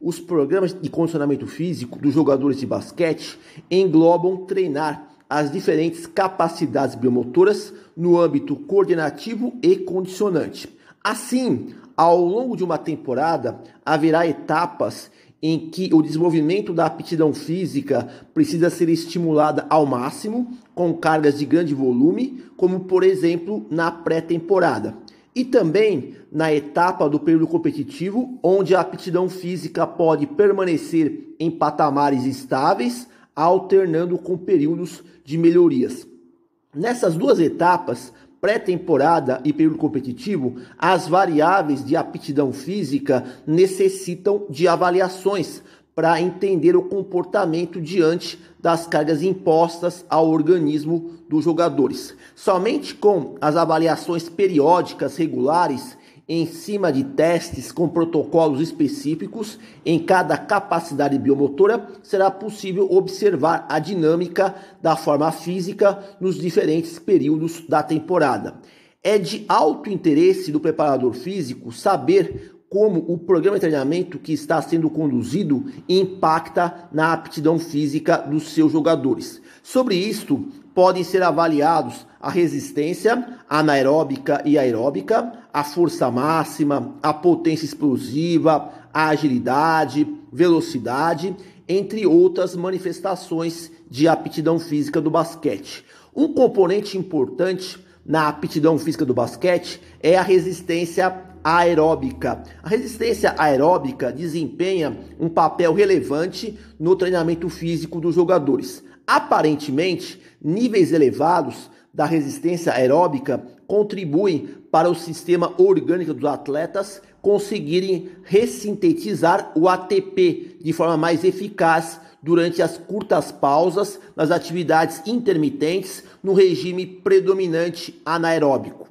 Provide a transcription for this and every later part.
os programas de condicionamento físico dos jogadores de basquete englobam treinar as diferentes capacidades biomotoras no âmbito coordenativo e condicionante. Assim, ao longo de uma temporada, haverá etapas em que o desenvolvimento da aptidão física precisa ser estimulada ao máximo, com cargas de grande volume, como por exemplo na pré-temporada e também na etapa do período competitivo, onde a aptidão física pode permanecer em patamares estáveis, alternando com períodos de melhorias. Nessas duas etapas, pré-temporada e período competitivo, as variáveis de aptidão física necessitam de avaliações para entender o comportamento diante das cargas impostas ao organismo dos jogadores. Somente com as avaliações periódicas regulares em cima de testes com protocolos específicos em cada capacidade biomotora, será possível observar a dinâmica da forma física nos diferentes períodos da temporada. É de alto interesse do preparador físico saber como o programa de treinamento que está sendo conduzido impacta na aptidão física dos seus jogadores. Sobre isto, podem ser avaliados a resistência anaeróbica e aeróbica, a força máxima, a potência explosiva, a agilidade, velocidade, entre outras manifestações de aptidão física do basquete. Um componente importante na aptidão física do basquete é a resistência aeróbica. A resistência aeróbica desempenha um papel relevante no treinamento físico dos jogadores. Aparentemente, níveis elevados da resistência aeróbica contribuem para o sistema orgânico dos atletas conseguirem ressintetizar o ATP de forma mais eficaz durante as curtas pausas nas atividades intermitentes no regime predominante anaeróbico.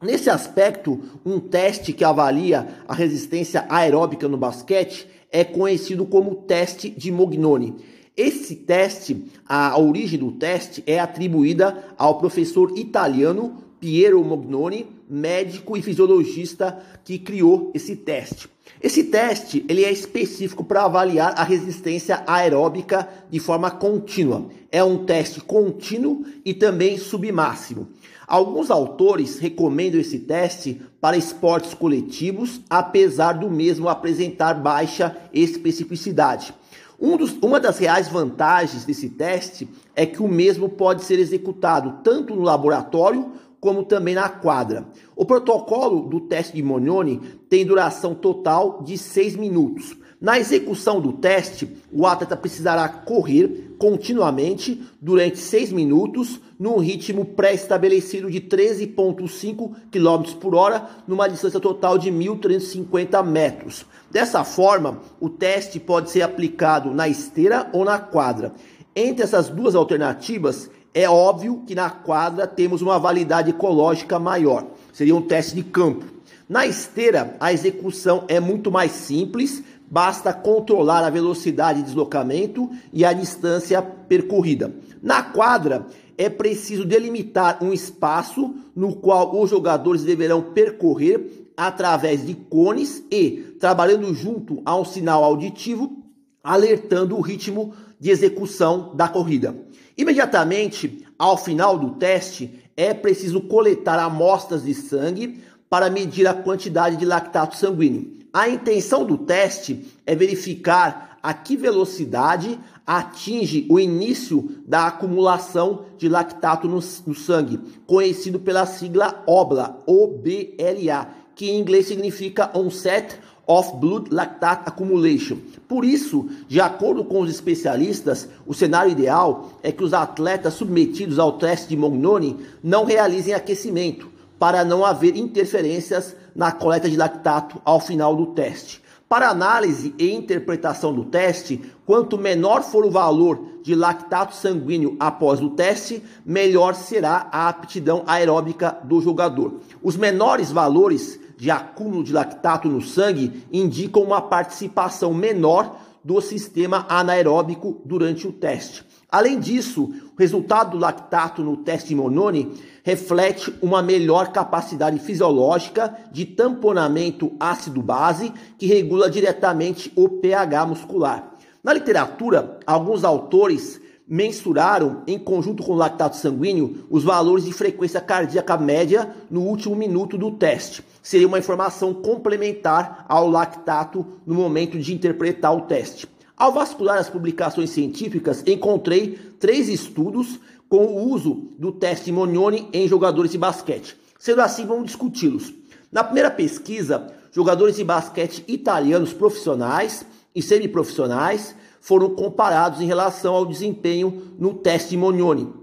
Nesse aspecto, um teste que avalia a resistência aeróbica no basquete é conhecido como teste de Mognoni. Esse teste, a origem do teste é atribuída ao professor italiano Piero Mognoni, médico e fisiologista que criou esse teste. Esse teste ele é específico para avaliar a resistência aeróbica de forma contínua. É um teste contínuo e também submáximo. Alguns autores recomendam esse teste para esportes coletivos, apesar do mesmo apresentar baixa especificidade. Um dos, uma das reais vantagens desse teste é que o mesmo pode ser executado tanto no laboratório como também na quadra. O protocolo do teste de Monioni tem duração total de 6 minutos. Na execução do teste, o atleta precisará correr continuamente durante 6 minutos num ritmo pré-estabelecido de 13,5 km por hora, numa distância total de 1.350 metros. Dessa forma, o teste pode ser aplicado na esteira ou na quadra. Entre essas duas alternativas, é óbvio que na quadra temos uma validade ecológica maior, seria um teste de campo. Na esteira, a execução é muito mais simples, basta controlar a velocidade de deslocamento e a distância percorrida. Na quadra, é preciso delimitar um espaço no qual os jogadores deverão percorrer através de cones e, trabalhando junto a um sinal auditivo, alertando o ritmo de execução da corrida. Imediatamente ao final do teste, é preciso coletar amostras de sangue para medir a quantidade de lactato sanguíneo. A intenção do teste é verificar a que velocidade atinge o início da acumulação de lactato no, no sangue, conhecido pela sigla OBLA, OBLA, que em inglês significa Onset of Blood Lactate Accumulation. Por isso, de acordo com os especialistas, o cenário ideal é que os atletas submetidos ao teste de Mognoni não realizem aquecimento, para não haver interferências na coleta de lactato ao final do teste. Para análise e interpretação do teste, quanto menor for o valor de lactato sanguíneo após o teste, melhor será a aptidão aeróbica do jogador. Os menores valores de acúmulo de lactato no sangue indicam uma participação menor do sistema anaeróbico durante o teste. Além disso, o resultado do lactato no teste Mononi reflete uma melhor capacidade fisiológica de tamponamento ácido-base que regula diretamente o pH muscular. Na literatura, alguns autores mensuraram, em conjunto com o lactato sanguíneo, os valores de frequência cardíaca média no último minuto do teste. Seria uma informação complementar ao lactato no momento de interpretar o teste. Ao vascular as publicações científicas, encontrei três estudos com o uso do teste Monione em jogadores de basquete. Sendo assim, vamos discuti-los. Na primeira pesquisa, jogadores de basquete italianos profissionais e semiprofissionais foram comparados em relação ao desempenho no teste Monione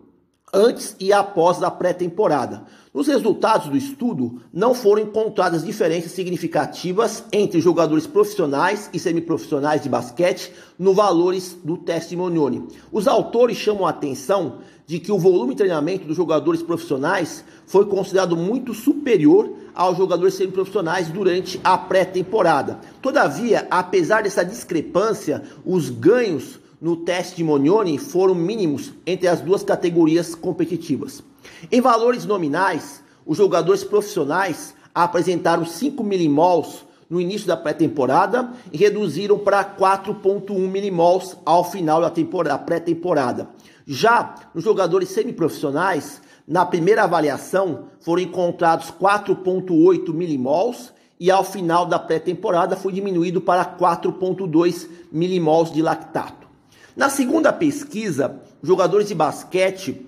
antes e após a pré-temporada. Nos resultados do estudo, não foram encontradas diferenças significativas entre jogadores profissionais e semiprofissionais de basquete no valores do testimonione. Os autores chamam a atenção de que o volume de treinamento dos jogadores profissionais foi considerado muito superior aos jogadores semiprofissionais durante a pré-temporada. Todavia, apesar dessa discrepância, os ganhos no teste de Monione foram mínimos entre as duas categorias competitivas. Em valores nominais, os jogadores profissionais apresentaram 5 milimols no início da pré-temporada e reduziram para 4.1 milimols ao final da pré-temporada. Já nos jogadores semiprofissionais, na primeira avaliação foram encontrados 4.8 milimols e ao final da pré-temporada foi diminuído para 4.2 milimols de lactato. Na segunda pesquisa, jogadores de basquete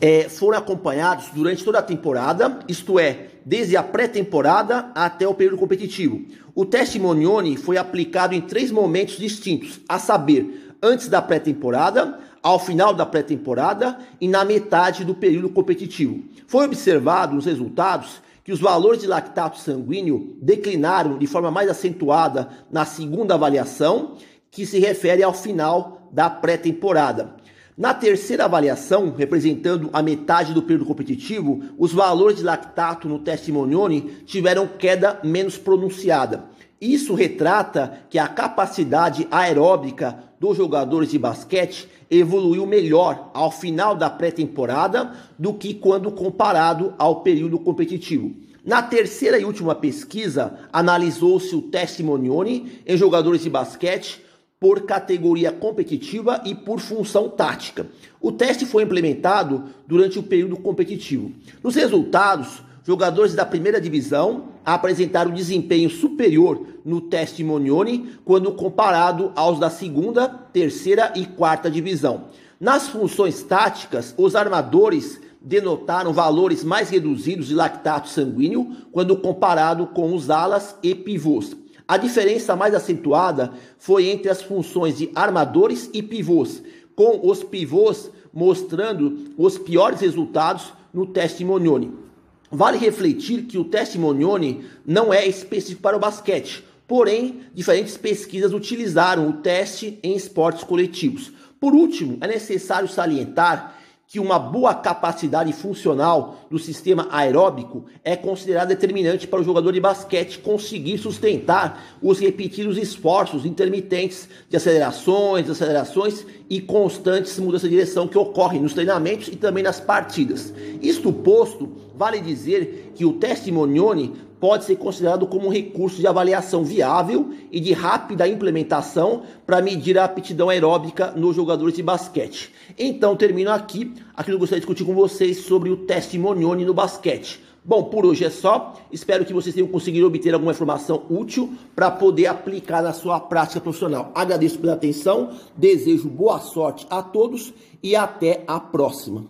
é, foram acompanhados durante toda a temporada, isto é, desde a pré-temporada até o período competitivo. O teste Monione foi aplicado em três momentos distintos, a saber, antes da pré-temporada, ao final da pré-temporada e na metade do período competitivo. Foi observado nos resultados que os valores de lactato sanguíneo declinaram de forma mais acentuada na segunda avaliação que se refere ao final da pré-temporada. Na terceira avaliação, representando a metade do período competitivo, os valores de lactato no testimonione tiveram queda menos pronunciada. Isso retrata que a capacidade aeróbica dos jogadores de basquete evoluiu melhor ao final da pré-temporada do que quando comparado ao período competitivo. Na terceira e última pesquisa, analisou-se o testimonione em jogadores de basquete por categoria competitiva e por função tática. O teste foi implementado durante o período competitivo. Nos resultados, jogadores da primeira divisão apresentaram desempenho superior no teste Monione quando comparado aos da segunda, terceira e quarta divisão. Nas funções táticas, os armadores denotaram valores mais reduzidos de lactato sanguíneo quando comparado com os alas e pivôs. A diferença mais acentuada foi entre as funções de armadores e pivôs, com os pivôs mostrando os piores resultados no teste Monione. Vale refletir que o teste Monione não é específico para o basquete, porém, diferentes pesquisas utilizaram o teste em esportes coletivos. Por último, é necessário salientar que uma boa capacidade funcional do sistema aeróbico é considerada determinante para o jogador de basquete conseguir sustentar os repetidos esforços intermitentes de acelerações, desacelerações e constantes mudanças de direção que ocorrem nos treinamentos e também nas partidas. Isto posto, vale dizer que o testimonione pode ser considerado como um recurso de avaliação viável e de rápida implementação para medir a aptidão aeróbica nos jogadores de basquete. Então, termino aqui aquilo que eu gostaria de discutir com vocês sobre o testimonione no basquete. Bom, por hoje é só. Espero que vocês tenham conseguido obter alguma informação útil para poder aplicar na sua prática profissional. Agradeço pela atenção, desejo boa sorte a todos e até a próxima.